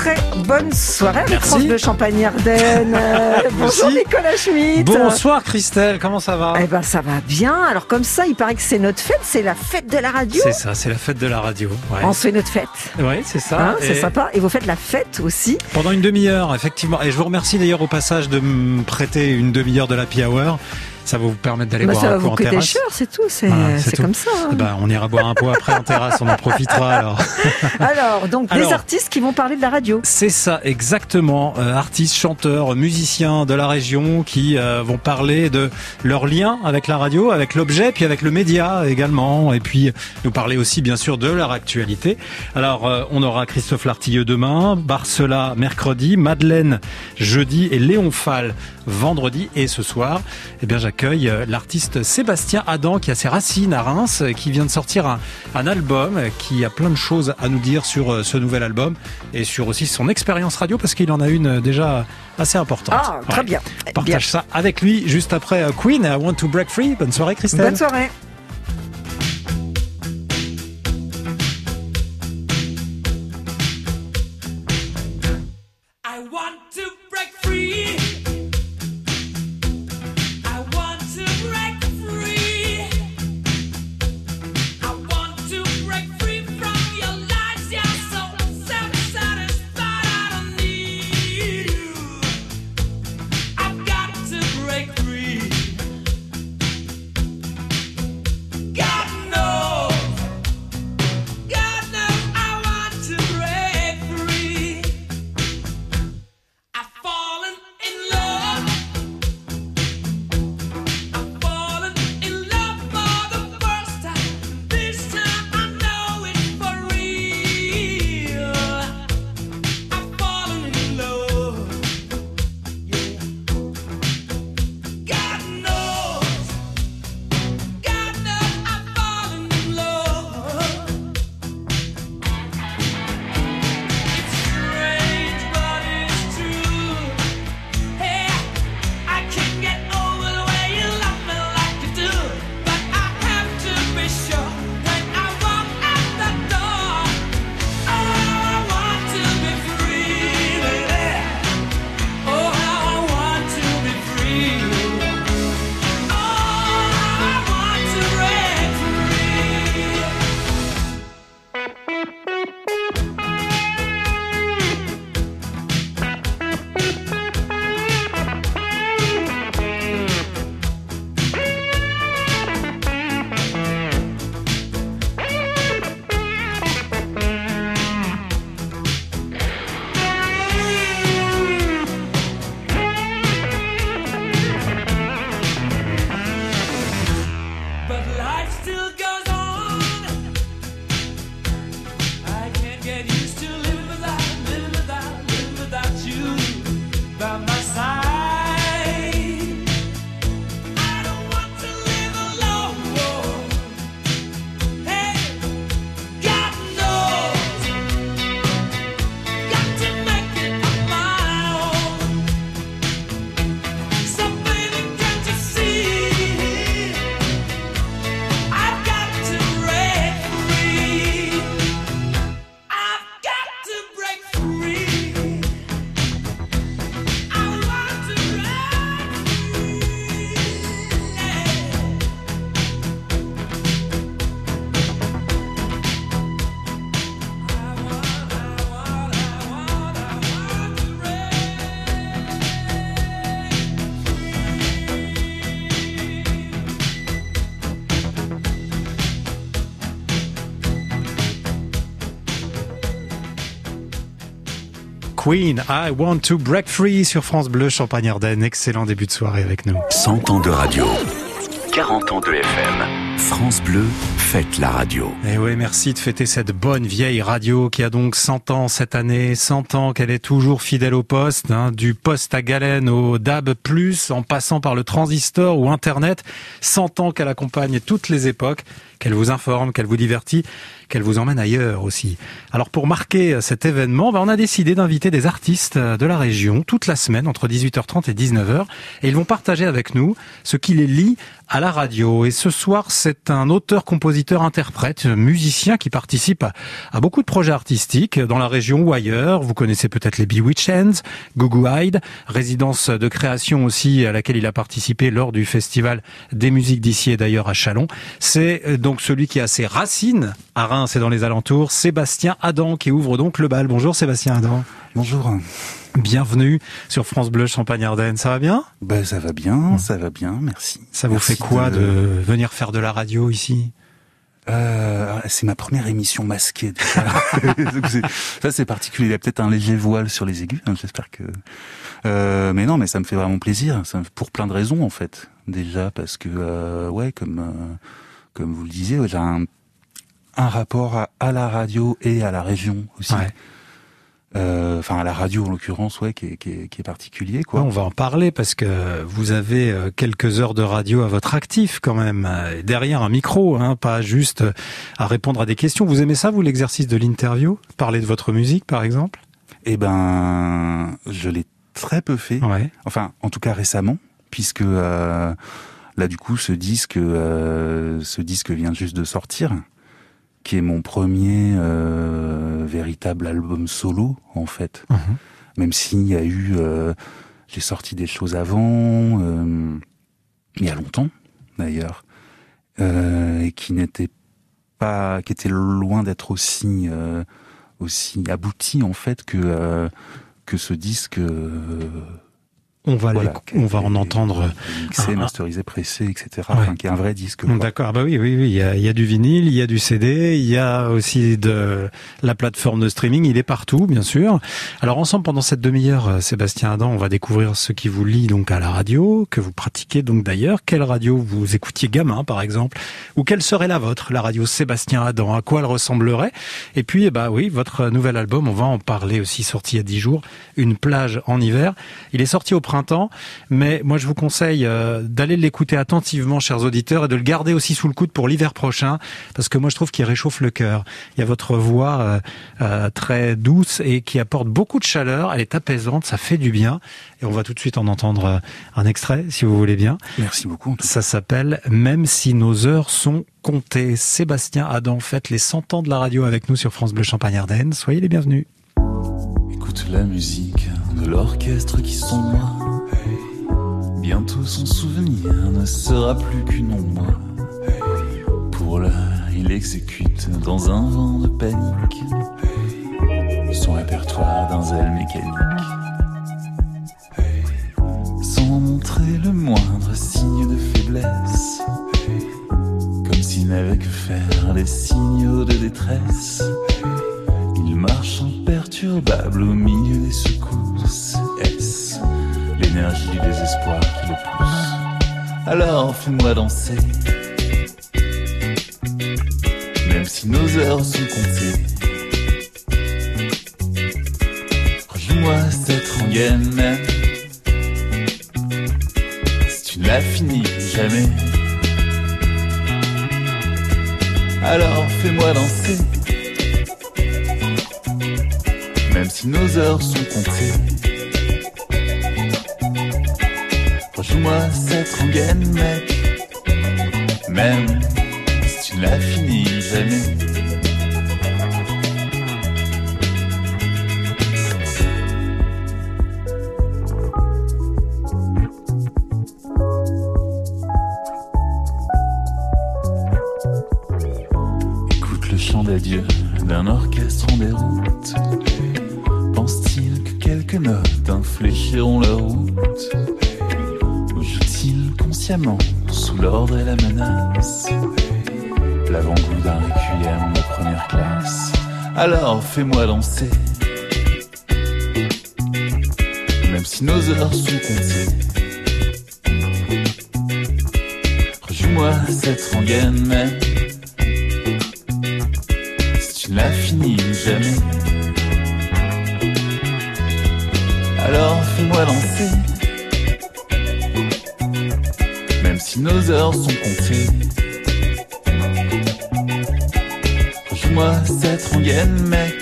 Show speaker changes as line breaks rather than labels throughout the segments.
très bonne soirée avec. France Bleu Champagne Ardenne. Euh, bonjour
Merci.
Nicolas Schmitt.
Bonsoir Christelle, comment ça va?
Eh ben ça va bien. Alors comme ça, il paraît que c'est notre fête, c'est la fête de la radio.
C'est ça, c'est la fête de la radio. Ouais,
On se fait notre fête.
Ouais, c'est ça.
Hein, c'est sympa. Et vous faites la fête aussi.
Pendant une demi-heure, effectivement. Et je vous remercie d'ailleurs au passage de me prêter une demi-heure de l'Happy Hour. Ça va vous permettre d'aller
Bah,
boire
ça va
un coup
vous
en
coûter
terrasse.
cher, c'est tout. C'est
Voilà, c'est
c'est
tout.
comme ça. hein.
Bah, on ira boire un pot après en terrasse, on en profitera alors.
Alors, donc des artistes qui vont parler de la radio.
C'est ça, exactement. Euh, artistes, chanteurs, musiciens de la région qui euh, vont parler de leur lien avec la radio, avec l'objet, puis avec le média également, et puis nous parler aussi bien sûr de leur actualité. Alors, euh, on aura Christophe Lartilleux demain, Barcela mercredi, Madeleine jeudi et Léon Fall vendredi. Et ce soir, eh bien, j'accueille euh, l'artiste Sébastien Adam qui a ses racines à Reims, euh, qui vient de sortir un, un album euh, qui a plein de choses à nous dire sur ce nouvel album et sur aussi son expérience radio parce qu'il en a une déjà assez importante.
Ah, très
Ouais.
bien.
Partage ça avec lui juste après Queen I Want to Break Free. Bonne soirée Christelle.
Bonne soirée.
Queen, I Want to Break Free sur France Bleu Champagne Ardenne. Excellent début de soirée avec nous.
100 ans de radio. 40 ans de FM. France Bleu, faites la radio.
Et oui, merci de fêter cette bonne vieille radio qui a donc 100 ans cette année, 100 ans qu'elle est toujours fidèle au poste, hein, du poste à galène au DAB+, en passant par le transistor ou Internet, 100 ans qu'elle accompagne toutes les époques. qu'elle vous informe, qu'elle vous divertit, qu'elle vous emmène ailleurs aussi. Alors pour marquer cet événement, ben, on a décidé d'inviter des artistes de la région toute la semaine entre 18h30 et 19h et ils vont partager avec nous ce qui les lie à la radio. Et ce soir, c'est un auteur, compositeur, interprète, musicien qui participe à, beaucoup de projets artistiques dans la région ou ailleurs. Vous connaissez peut-être les Bewitchends, Gugu Hyde, résidence de création aussi à laquelle il a participé lors du festival des musiques d'ici et d'ailleurs à Chalon. C'est euh, donc celui qui a ses racines à Reims et dans les alentours, Sébastien Adam, qui ouvre donc le bal. Bonjour Sébastien Adam.
Bonjour.
Bienvenue sur France Bleu Champagne-Ardenne. Ça va bien?
Ben ça va bien, ça va bien, merci.
Ça vous
Merci
fait quoi de... venir faire de la radio ici?
Euh, c'est ma première émission masquée. ça c'est particulier. Il y a peut-être un léger voile sur les aigus. hein, J'espère que. Euh, mais non, mais ça me fait vraiment plaisir. Ça me- pour plein de raisons en fait. Déjà parce que euh, ouais, comme comme vous le disiez, j'ai un un rapport à, à la radio et à la région aussi.
Ouais.
Euh, Enfin à la radio en l'occurrence, ouais, qui est, qui est, qui est particulier quoi.
On va en parler parce que vous avez euh, quelques heures de radio à votre actif quand même, derrière un micro, hein, pas juste euh, à répondre à des questions. Vous aimez ça, vous, l'exercice de l'interview? Parler de votre musique, par exemple?
Eh ben, je l'ai très peu fait.
Ouais.
Enfin, en tout cas récemment, puisque euh, là du coup ce disque, euh, ce disque vient juste de sortir, qui est mon premier euh, véritable album solo en fait.
Mhm.
Même s'il y a eu, euh, j'ai sorti des choses avant, euh, il y a longtemps d'ailleurs, euh, et qui n'étaient pas, qui étaient loin d'être aussi euh, aussi abouti en fait que euh, que ce disque. Euh,
On va,
voilà,
on va en entendre.
mixé,
un-
masterisé, pressé, etc.
Ouais.
Enfin, qui est un vrai disque.
D'accord. Ah bah oui, oui, oui. Il y, a, il y a du vinyle, il y a du CD, il y a aussi de la plateforme de streaming. Il est partout, bien sûr. Alors ensemble, pendant cette demi-heure, euh, Sébastien Adam, on va découvrir ce qui vous lie donc à la radio, que vous pratiquez donc d'ailleurs. Quelle radio vous écoutiez gamin, par exemple, ou quelle serait la vôtre, la radio Sébastien Adam? À quoi elle ressemblerait? Et puis, eh bah oui, votre nouvel album, on va en parler aussi, sorti il y a dix jours, Une plage en hiver. Il est sorti au printemps, mais moi je vous conseille euh, d'aller l'écouter attentivement, chers auditeurs, et de le garder aussi sous le coude pour l'hiver prochain, parce que moi je trouve qu'il réchauffe le cœur. Il y a votre voix euh, euh, très douce et qui apporte beaucoup de chaleur, elle est apaisante, ça fait du bien, et on va tout de suite en entendre un extrait, si vous voulez bien.
Merci beaucoup.
Ça s'appelle Même si nos heures sont comptées. Sébastien Adam fête les 100 ans de la radio avec nous sur France Bleu Champagne-Ardenne. Soyez les bienvenus.
Écoute la musique de l'orchestre qui sont moi. Bientôt son souvenir ne sera plus qu'une ombre. Pour l'heure, il exécute dans un vent de panique son répertoire d'un zèle mécanique. Sans montrer le moindre signe de faiblesse. Comme s'il n'avait que faire des signaux de détresse. Il marche imperturbable au milieu des secousses. Est-ce l'énergie du désespoir qui le pousse Alors fais-moi danser. Même si nos heures sont comptées. Rejoue-moi cette rengaine. Si tu ne l'as fini jamais. Alors fais-moi danser. Même si nos heures sont comptées. Rejoue-moi cette rengaine, mec. Même si tu ne l'as fini jamais. Alors fais-moi danser Même si nos heures sont comptées. Rejoue-moi cette rengaine même Si tu ne l'as fini jamais. Alors fais-moi danser Même si nos heures sont comptées moi cette rengaine, mec.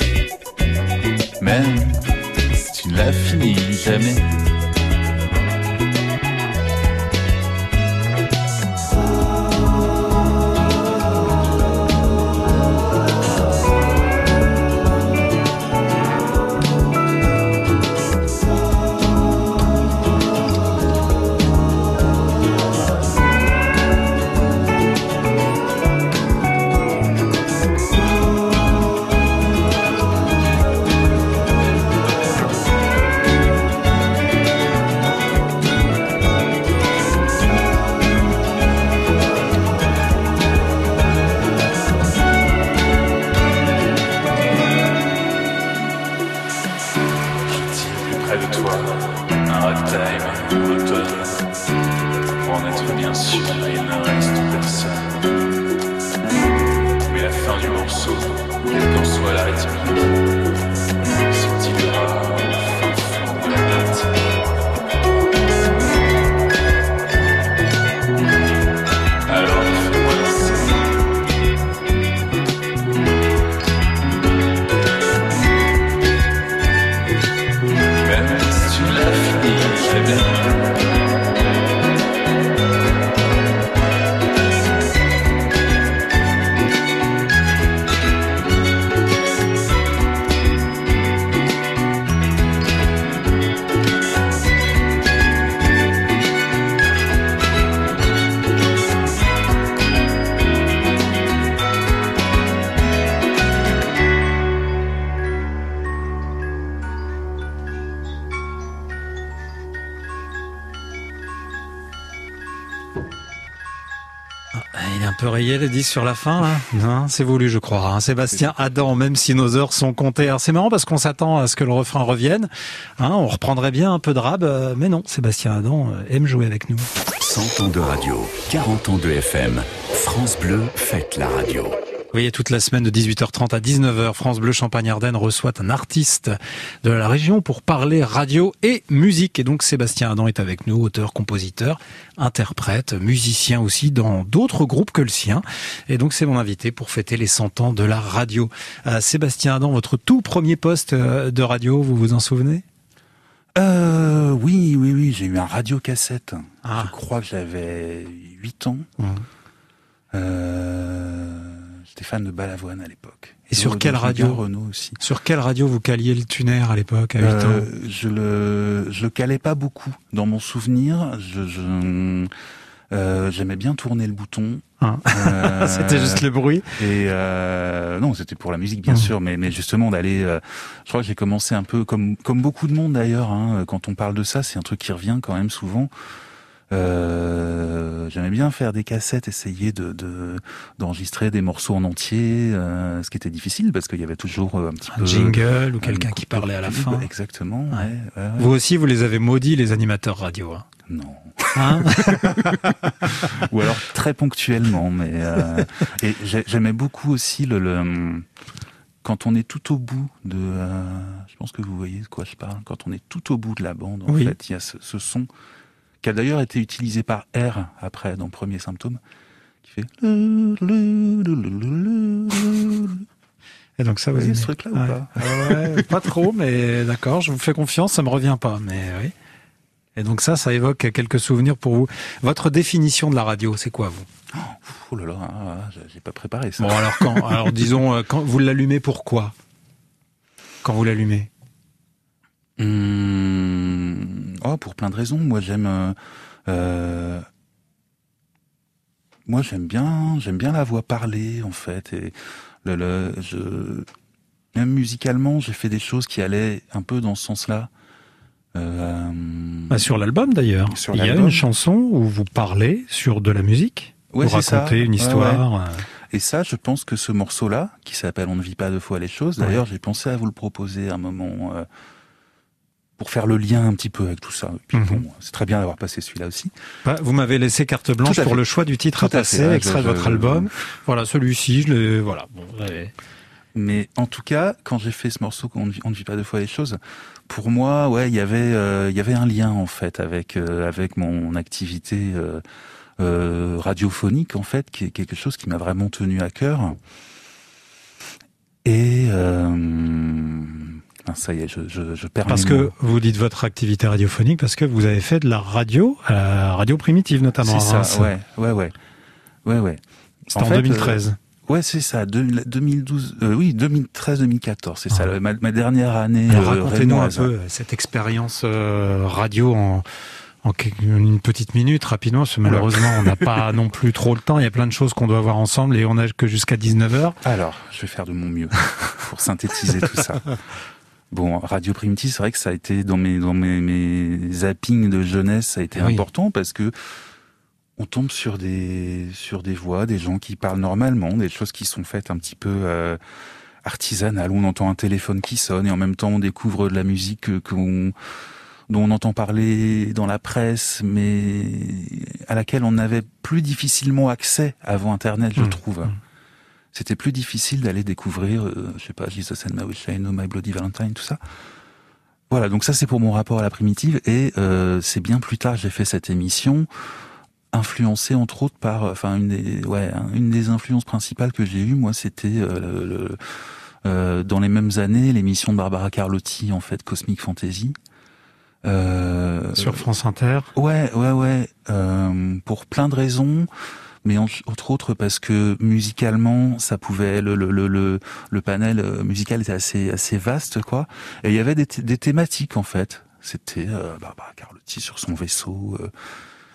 Même si tu ne la finis jamais.
Peu rayé le disque sur la fin là. Non, c'est voulu je crois. hein. Sébastien Adam, même si nos heures sont comptées. Alors c'est marrant parce qu'on s'attend à ce que le refrain revienne. Hein, on reprendrait bien un peu de rab, euh, mais non, Sébastien Adam euh, aime jouer avec nous.
100 ans de radio, 40 ans de FM. France Bleu fête la radio.
Vous voyez, toute la semaine de 18h30 à 19h, France Bleu Champagne-Ardenne reçoit un artiste de la région pour parler radio et musique. Et donc Sébastien Adam est avec nous, auteur, compositeur, interprète, musicien aussi dans d'autres groupes que le sien. Et donc c'est mon invité pour fêter les 100 ans de la radio. Euh, Sébastien Adam, votre tout premier poste euh, de radio, vous vous en souvenez?
Euh, oui, oui, oui, j'ai eu un radio-cassette.
Ah.
Je crois que j'avais 8 ans.
Mhm.
Euh, Fan de Balavoine à l'époque.
Et sur
Donc,
quelle radio
Renault aussi.
Sur quelle radio vous caliez le tuner à l'époque, à 8 ans
Euh, je le, je le calais pas beaucoup. Dans mon souvenir, je, je, euh, j'aimais bien tourner le bouton.
Hein.
Euh,
C'était juste le bruit.
Et euh, non, c'était pour la musique bien
Mhm.
sûr, mais, mais justement d'aller. euh, je crois que j'ai commencé un peu comme comme beaucoup de monde d'ailleurs. Hein, quand on parle de ça, c'est un truc qui revient quand même souvent. Euh, J'aimais bien faire des cassettes, essayer de de- d'enregistrer des morceaux en entier, euh, ce qui était difficile parce qu'il y avait toujours euh, un petit
Un
peu
jingle ou
un
quelqu'un qui parlait à la fin.
Exactement.
Ouais.
ouais, ouais, ouais.
Vous aussi, vous les avez maudits, les animateurs radio. Hein.
Non.
Hein
Ou alors très ponctuellement, mais euh, et j'ai- j'aimais beaucoup aussi le, le quand on est tout au bout de, euh, je pense que vous voyez de quoi je parle. Quand on est tout au bout de la bande, en
Oui.
fait, il y a ce, ce son qui a d'ailleurs été utilisé par R après dans Premier Symptôme, qui fait.
Et donc ça, vous
voyez ce truc-là ou pas
Ouais, Pas trop, mais d'accord, je vous fais confiance, ça me revient pas, mais oui. Et donc ça, ça évoque quelques souvenirs pour vous. Votre définition de la radio, c'est quoi vous?
Oh là là, ah, j'ai- pas préparé ça.
Bon alors quand? Alors disons, euh, quand vous l'allumez, pourquoi? Quand vous l'allumez?
Hum, oh, pour plein de raisons. Moi, j'aime. euh, euh, moi, j'aime bien, j'aime bien la voix parlée, en fait. Et le, le, je, même musicalement, j'ai fait des choses qui allaient un peu dans ce sens-là. Euh,
Bah, Sur l'album d'ailleurs,
Sur
il y a une chanson où vous parlez sur de la musique.
Ouais,
vous
c'est ça.
racontez une
Ouais,
histoire.
Et ça, je pense que ce morceau-là, qui s'appelle On ne vit pas deux fois les choses,
Ouais.
d'ailleurs, j'ai pensé à vous le proposer à un moment euh, pour faire le lien un petit peu avec tout ça.
Mhm.
bon, c'est très bien d'avoir passé celui-là aussi.
Bah, vous m'avez laissé carte blanche pour le choix du titre
Tout
à
à fait,
passer, extrait
je-
de votre
je-
album. Voilà, celui-ci, je l'ai. Voilà. Bon,
Mais en tout cas, quand j'ai fait ce morceau, on ne vit, on ne vit pas deux fois les choses. Pour moi, ouais, il y avait, euh, il y avait un lien en fait avec euh, avec mon activité euh, euh, radiophonique en fait, qui est quelque chose qui m'a vraiment tenu à cœur. Et ah, ça y est, je, je, je perds
Parce
mes
que
mots.
vous dites votre activité radiophonique parce que vous avez fait de la radio, à la radio primitive notamment.
c'est ça, ouais, ouais, ouais, ouais, ouais.
C'était en,
fait,
2013.
euh, ouais, c'est ça, deux- 2012, euh, oui, 2013-2014, c'est ça,
Ah.
ma, ma dernière année. Euh,
Racontez-nous un peu euh, cette expérience radio en, une petite minute, rapidement, parce que malheureusement, on n'a pas non plus trop le temps. Il y a plein de choses qu'on doit voir ensemble et on n'a que jusqu'à 19h.
Alors, je vais faire de mon mieux pour synthétiser tout ça. Bon, Radio Primitive, c'est vrai que ça a été dans mes dans mes, mes zappings de jeunesse, ça a été
oui.
important parce que on tombe sur des sur des voix, des gens qui parlent normalement, des choses qui sont faites un petit peu euh, artisanales. On entend un téléphone qui sonne et en même temps on découvre de la musique que- qu'on dont on entend parler dans la presse, mais à laquelle on avait plus difficilement accès avant Internet, je
Mmh.
trouve.
Mmh.
C'était plus difficile d'aller découvrir, euh, je sais pas, Jesus and My Wish I Know, My Bloody Valentine, tout ça. Voilà, donc ça c'est pour mon rapport à la primitive, et euh, c'est bien plus tard j'ai fait cette émission, influencée entre autres par, enfin une des, ouais, hein, une des influences principales que j'ai eues, moi, c'était euh, le- euh, dans les mêmes années l'émission de Barbara Carlotti, en fait, Cosmic Fantasy. Euh,
Sur France Inter.
Ouais, ouais, ouais. euh, pour plein de raisons, mais en- entre autres parce que musicalement, ça pouvait le le le le, le panel euh, musical était assez assez vaste, quoi. Et il y avait des, des thématiques en fait. C'était euh, Barbara Carlotti sur son vaisseau, euh,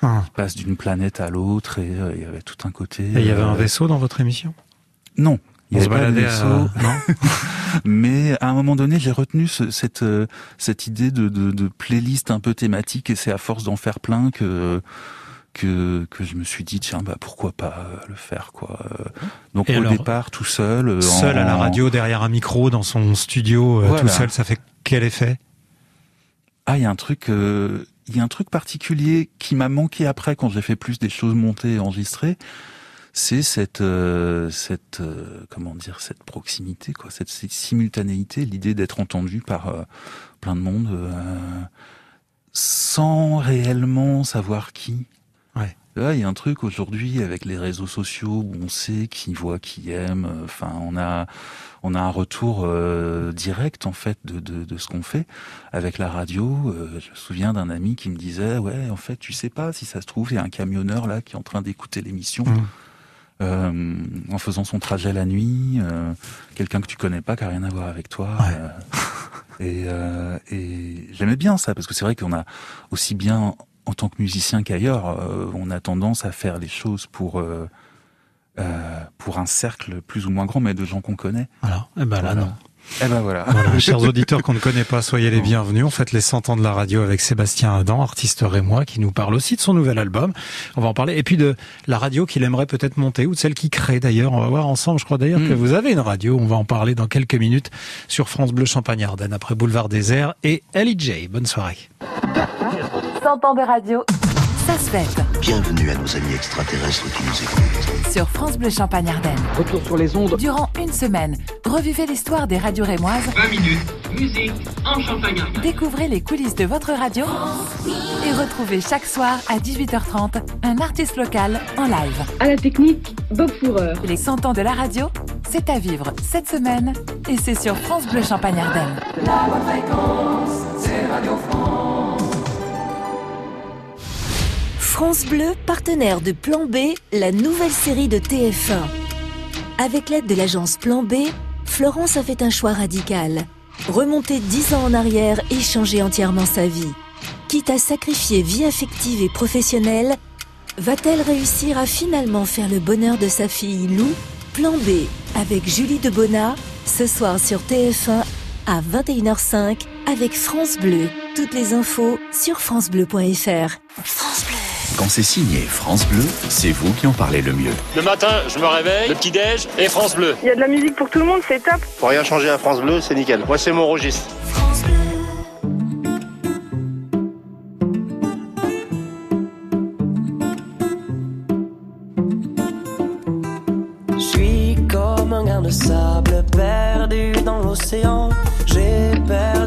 Ah.
passe d'une planète à l'autre, et euh, il y avait tout un côté.
Et il y avait un
euh,
vaisseau dans votre émission?
Non. Il
On
y
se
avait pas de vaisseau.
à... Non
Mais à un moment donné, j'ai retenu ce- cette cette idée de, de, de playlist un peu thématique et c'est à force d'en faire plein que que que je me suis dit tiens bah pourquoi pas euh, le faire quoi. Euh, Donc
Et
au
alors,
départ tout seul, euh,
Seul à la radio, derrière un micro, dans son studio,
Voilà.
tout seul, ça fait quel effet?
Ah il y a un truc euh, il y a un truc particulier qui m'a manqué après quand j'ai fait plus des choses montées et enregistrées. C'est cette euh, cette euh, comment dire cette proximité quoi, cette, cette simultanéité, l'idée d'être entendu par plein de monde sans réellement savoir qui. Là, il y a un truc aujourd'hui avec les réseaux sociaux où on sait qui voit, qui aime. Enfin, on a on a un retour euh, direct en fait de, de, de ce qu'on fait avec la radio. euh, je me souviens d'un ami qui me disait ouais en fait tu sais pas si ça se trouve il y a un camionneur là qui est en train d'écouter l'émission
Mmh.
euh, en faisant son trajet la nuit, quelqu'un que tu connais pas qui a rien à voir avec toi.
Ouais.
et et j'aimais bien ça parce que c'est vrai qu'on a aussi bien en tant que musicien qu'ailleurs, euh, on a tendance à faire les choses pour euh, euh, pour un cercle plus ou moins grand, mais de gens qu'on connaît.
Voilà. Eh ben là,
Voilà.
non.
Eh ben voilà.
Voilà, chers auditeurs qu'on ne connaît pas, soyez les bienvenus. On fête les 100 ans de la radio avec Sébastien Adam, artiste rémois, qui nous parle aussi de son nouvel album. On va en parler. Et puis de la radio qu'il aimerait peut-être monter, ou de celle qu'il crée d'ailleurs. On va voir ensemble, je crois d'ailleurs
Mm.
que vous avez une radio. On va en parler dans quelques minutes sur France Bleu Champagne-Ardenne, après Boulevard Désert et LJ. Bonne soirée.
100 ans de radio, ça se fête
Bienvenue à nos amis extraterrestres qui nous écoutent.
sur France Bleu Champagne Ardenne.
Retour sur les ondes.
Durant une semaine, revivez l'histoire des radios rémoises,
20 minutes. Musique en champagne.
découvrez les coulisses de votre radio et retrouvez chaque soir à 18h30 un artiste local en live.
À la technique, Bob Fourreur.
Les 100 ans de la radio, c'est à vivre cette semaine et c'est sur France Bleu Champagne Ardenne.
France Bleu, partenaire de Plan B, la nouvelle série de TF1. Avec l'aide de l'agence Plan B, Florence a fait un choix radical. Remonter 10 ans en arrière et changer entièrement sa vie. Quitte à sacrifier vie affective et professionnelle, va-t-elle réussir à finalement faire le bonheur de sa fille Lou? Plan B avec Julie Debona, ce soir sur TF1 à 21h05 avec France Bleu. Toutes les infos sur francebleu.fr.
Quand c'est signé France Bleu, c'est vous qui en parlez le mieux.
Le matin, je me réveille, le petit-déj et France Bleu.
Il y a de la musique pour tout le monde, c'est top.
Pour rien changer à France Bleu, c'est nickel.
Moi, c'est mon registre.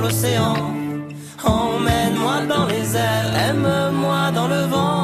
L'océan. Emmène-moi dans les airs, aime-moi dans le vent.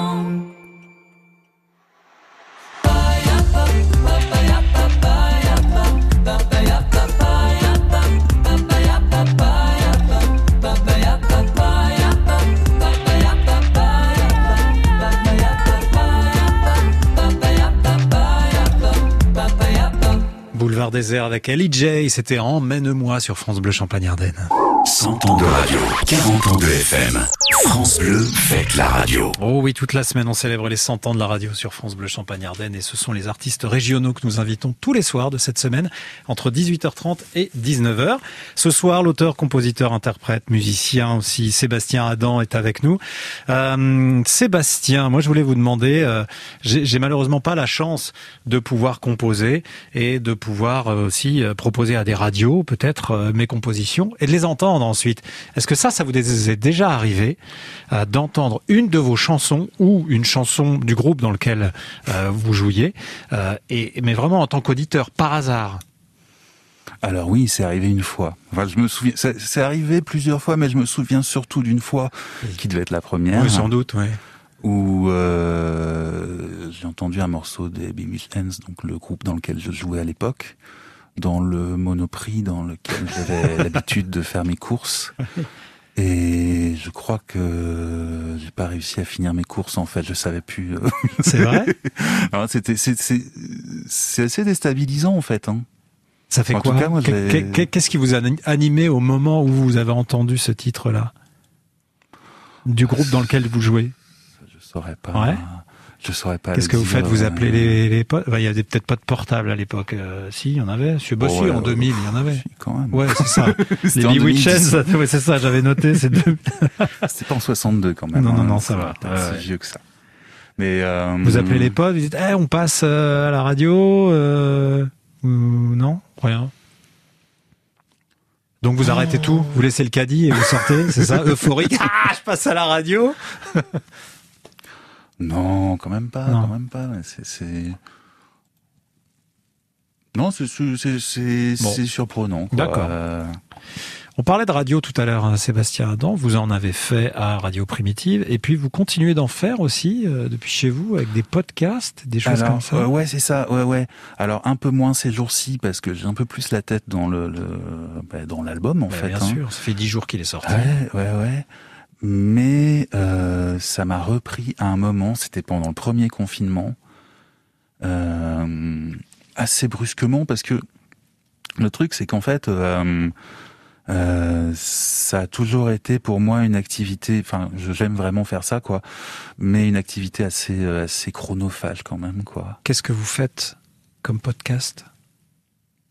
Avec LJ, c'était Emmène-moi sur France Bleu Champagne-Ardenne.
100 ans de radio, 40 ans de FM. France Bleu fête la radio.
Oh oui, toute la semaine, on célèbre les 100 ans de la radio sur France Bleu Champagne-Ardenne et ce sont les artistes régionaux que nous invitons tous les soirs de cette semaine entre 18h30 et 19h. Ce soir, l'auteur, compositeur, interprète, musicien aussi, Sébastien Adam est avec nous. Euh, Sébastien, moi je voulais vous demander, euh, j'ai malheureusement pas la chance de pouvoir composer et de pouvoir euh, aussi proposer à des radios peut-être mes compositions et de les entendre ensuite. Est-ce que ça, ça vous est déjà arrivé euh, d'entendre une de vos chansons ou une chanson du groupe dans lequel euh, vous jouiez, euh, et mais vraiment en tant qu'auditeur par hasard?
Alors oui, c'est arrivé une fois. Enfin, je me souviens, c'est arrivé plusieurs fois, mais je me souviens surtout d'une fois qui devait être la première.
Oui, sans doute, ouais.
Où euh, j'ai entendu un morceau des Wheel Hands, donc le groupe dans lequel je jouais à l'époque, dans le Monoprix dans lequel j'avais l'habitude de faire mes courses. Et je crois que j'ai pas réussi à finir mes courses en fait, je savais plus. euh.
C'est vrai?
C'était c'est assez déstabilisant en fait. Hein.
Ça fait
En
quoi Qu'est-ce qui vous a animé au moment où vous avez entendu ce titre-là? Du groupe dans lequel vous jouez?
Je saurais pas.
Ouais.
Je saurais pas.
Qu'est-ce que vous faites Vous
euh,
appelez les, les potes Il y avait peut-être pas de portable à l'époque. Euh, si, il y en avait. Je bah,
Oh, ouais,
en
ouais,
2000, il y en avait.
quand même.
Ouais, c'est ça.
C'était
les
en
Bewitchens,
2010.
ouais, c'est ça, j'avais noté. C'est deux...
C'était pas en 62 quand même.
Non, non,
hein,
non,
c'est
ça va.
si vieux que ça. Mais euh,
Vous appelez les potes, vous dites, Eh, on passe euh, à la radio euh, Non, rien. Donc vous arrêtez tout, vous laissez le caddie et vous sortez, c'est ça, euphorique. Ah, je passe à la radio.
Non, quand même pas,
Non.
quand même pas. C'est. Non, c'est,
Bon.
surprenant.
D'accord.
Euh,
On parlait de radio tout à l'heure, hein, Sébastien Adam. Vous en avez fait à Radio Primitive, et puis vous continuez d'en faire aussi euh, depuis chez vous avec des podcasts, des choses
Alors,
comme ça.
euh, ouais, c'est ça. Ouais, ouais. Alors un peu moins ces jours-ci parce que j'ai un peu plus la tête dans le, le bah, dans l'album en
Bah,
fait.
bien
hein.
sûr, ça fait dix jours qu'il est sorti.
Ouais, ouais, ouais. Mais euh, ça m'a repris à un moment, c'était pendant le premier confinement, euh, assez brusquement, parce que le truc, c'est qu'en fait, euh, Euh, ça a toujours été pour moi une activité. Enfin, j'aime vraiment faire ça, quoi. Mais une activité assez euh, assez chronophage quand même, quoi.
Qu'est-ce que vous faites comme podcast?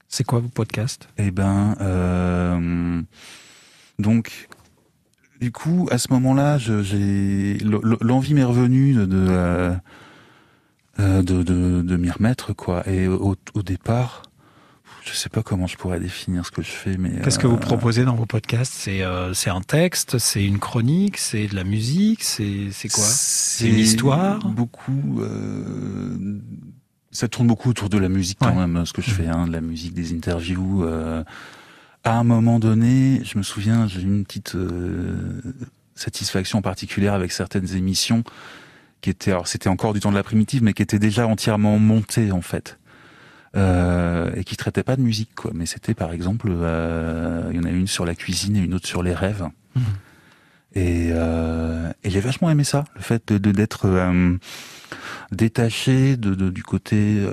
C'est quoi vos podcasts?
Eh ben, euh, donc, du coup, à ce moment-là, j'ai l'envie m'est revenue de de, euh, euh, de, de, de m'y remettre, quoi. Et au, au départ, je sais pas comment je pourrais définir ce que je fais, mais
Qu'est-ce que vous
euh,
proposez dans vos podcasts? C'est euh, c'est un texte, c'est une chronique, c'est de la musique, c'est c'est quoi? C'est une histoire?
Beaucoup. euh, ça tourne beaucoup autour de la musique quand
Ouais.
même, ce que je fais, hein, de la musique, des interviews. euh. À un moment donné, je me souviens, j'ai eu une petite euh, satisfaction particulière avec certaines émissions qui étaient, alors c'était encore du temps de la primitive, mais qui étaient déjà entièrement montées en fait. Euh, et qui traitaient pas de musique quoi. Mais c'était par exemple euh, il y en a une sur la cuisine et une autre sur les rêves. Et, euh, et j'ai vachement aimé ça, le fait de d'être euh, détaché de, de- du côté euh,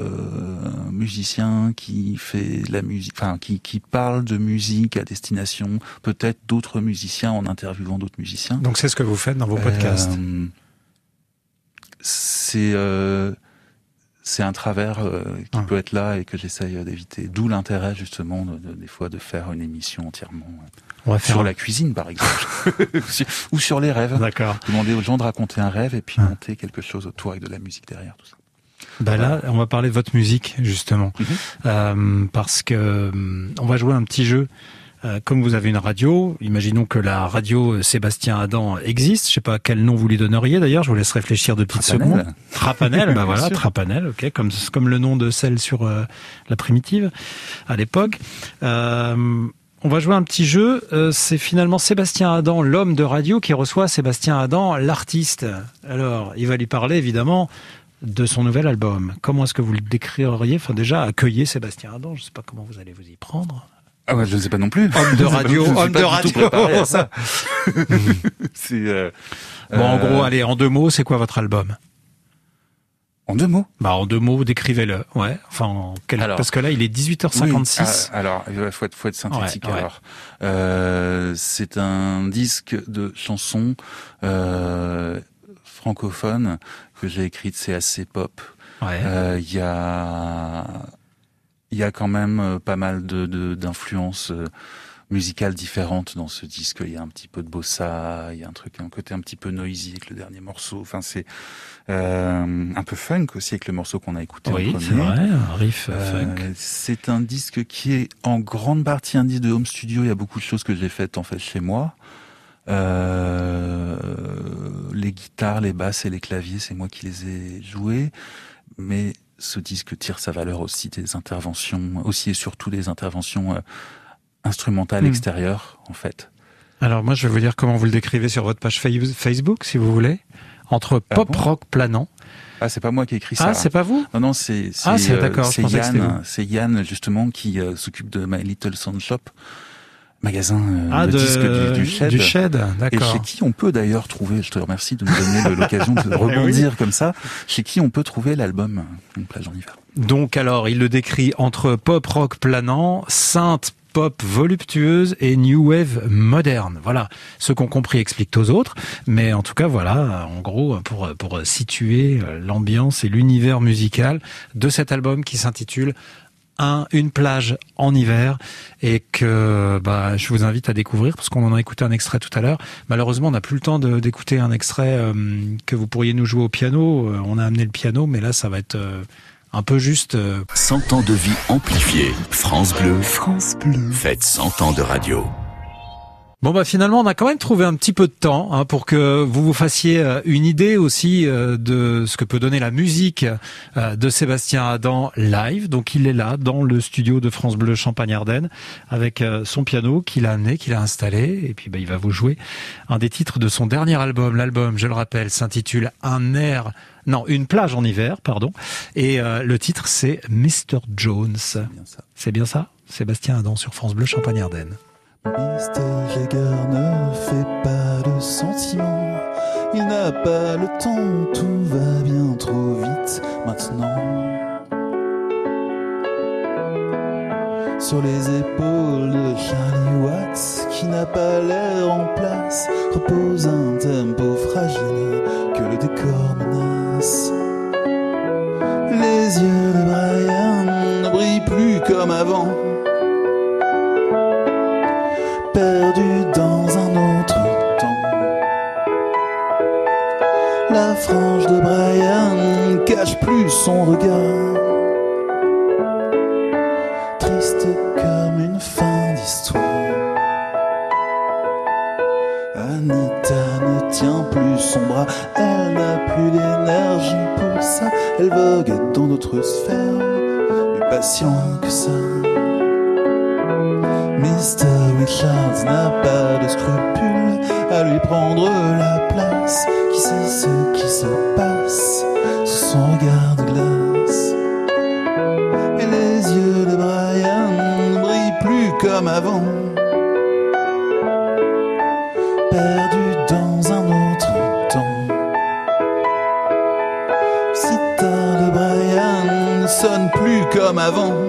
musicien qui fait de la musique, enfin qui, qui parle de musique à destination peut-être d'autres musiciens en interviewant d'autres musiciens.
Donc c'est ce que vous faites dans vos podcasts.
Euh, c'est euh, c'est un travers euh, qui peut être là et que j'essaye d'éviter. D'où l'intérêt justement de, de- des fois de faire une émission entièrement euh,
On va faire
sur
un-
la cuisine par exemple Ou sur- les rêves.
D'accord.
Demander aux gens de raconter un rêve et puis monter quelque chose autour avec de la musique derrière tout ça.
Bah là, on va parler de votre musique justement,
Mhm.
Euh, parce que hum, on va jouer un petit jeu. Euh, comme vous avez une radio, imaginons que la radio euh, Sébastien Adam existe. Je sais pas quel nom vous lui donneriez d'ailleurs. Je vous laisse réfléchir deux petites
Trapanel.
secondes. Trapanel, bah voilà,
sûr.
Trapanel, ok, comme comme le nom de celle sur euh, la primitive à l'époque. Euh, on va jouer un petit jeu. C'est finalement Sébastien Adam, l'homme de radio, qui reçoit Sébastien Adam, l'artiste. Alors, il va lui parler évidemment de son nouvel album. Comment est-ce que vous le décririez? Enfin, déjà, accueillez Sébastien Adam. Je ne sais pas comment vous allez vous y prendre.
Ah ouais, je ne sais pas non plus.
Homme de radio,
Je
homme de radio.
à ça. euh,
Bon, en
euh,
gros, allez, en deux mots, c'est quoi votre album?
En deux mots?
Bah, en deux mots, décrivez-le. Ouais. Enfin, en quel-
Alors,
parce que là, il est 18h56.
Oui, ah, alors, il faut être, faut être synthétique.
Ouais, ouais.
Alors, Euh, c'est un disque de chansons euh, francophones que j'ai écrite. C'est assez pop.
Ouais.
Euh, Il y a, il y a quand même euh, pas mal de de- d'influences euh, musicales différentes dans ce disque. Il y a un petit peu de bossa, il y a un truc, un côté un petit peu noisy avec le dernier morceau. Enfin, c'est euh, un peu funk aussi avec le morceau qu'on a écouté
Oui, c'est vrai, un riff
Euh,
funk.
C'est un disque qui est en grande partie un disque de home studio. Il y a beaucoup de choses que j'ai faites en fait chez moi. Euh, les guitares, les basses et les claviers, c'est moi qui les ai joués. Mais ce disque tire sa valeur aussi des interventions, aussi et surtout des interventions euh, instrumentales
Hmm.
extérieures, en fait.
Alors, moi, je vais vous dire comment vous le décrivez sur votre page Fa- Facebook, si vous voulez. Entre pop rock planant.
Ah, c'est pas moi qui ai écrit ça.
Ah, c'est pas vous?
Non, non, c'est
Ah, c'est
euh, Yann, c'est Yann justement qui euh, s'occupe de My Little Sound Shop, magasin euh,
Ah,
de,
de-
disques du, du Shed.
du Shed,
Et chez qui on peut d'ailleurs trouver, je te remercie de me donner l'occasion de rebondir comme ça, chez qui on peut trouver l'album Une plage en hiver.
Donc alors, il le décrit entre pop rock planant, synth pop voluptueuse et new wave moderne. Voilà, ceux qui ont compris expliquent aux autres, mais en tout cas voilà, en gros pour pour situer l'ambiance et l'univers musical de cet album qui s'intitule un, une plage en hiver et que bah, je vous invite à découvrir parce qu'on en a écouté un extrait tout à l'heure. Malheureusement, on n'a plus le temps de- d'écouter un extrait euh, que vous pourriez nous jouer au piano. Euh, on a amené le piano, mais là, ça va être euh, un peu juste. euh,
100 ans de vie amplifiée. France Bleu. France Bleu. Faites 100 ans de radio.
Bon bah finalement on a quand même trouvé un petit peu de temps hein, pour que vous vous fassiez euh, une idée aussi euh, de ce que peut donner la musique euh, de Sébastien Adam live. Donc il est là dans le studio de France Bleu Champagne Ardenne avec euh, son piano qu'il a amené, qu'il a installé et puis bah, il va vous jouer un des titres de son dernier album. L'album, je le rappelle, s'intitule Un air non, une plage en hiver, pardon. Et euh, le titre c'est Mr Jones. C'est bien ça Sébastien Adam sur France Bleu Champagne Ardenne.
Jagger ne fait pas de sentiments. Il n'a pas le temps, tout va bien trop vite maintenant. Sur les épaules de Charlie Watts,
qui n'a pas l'air en place repose un tempo fragile que le décor menace. Les yeux de Brian ne brillent plus comme avant, plus son regard, triste comme une fin d'histoire. Anita ne tient plus son bras, elle n'a plus d'énergie pour ça. Elle vogue dans d'autres sphères, mais pas si loin que ça. Mr. Richards n'a pas de scrupules à lui prendre la place. Qui sait ce qui se passe sous son regard de glace? Et les yeux de Brian ne brillent plus comme avant perdu dans un autre temps. Sitar de Brian ne sonne plus comme avant.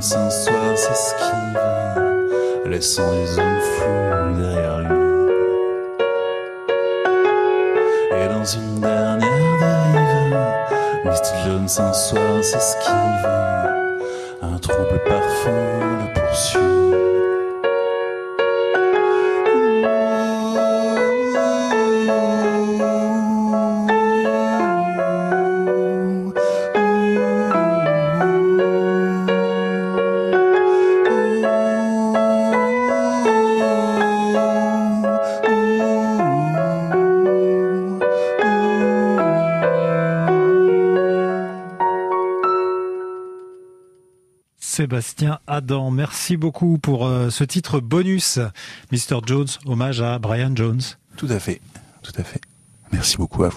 Mr. Jones un soir s'esquive, laissant les hommes fous derrière lui. Et dans une dernière dérive, Mr. Jones un soir s'esquive, un trouble parfum le
Sébastien Adam, merci beaucoup pour euh, ce titre bonus. Mr. Jones, hommage à Brian Jones.
Tout à fait, tout à fait. Merci beaucoup à vous.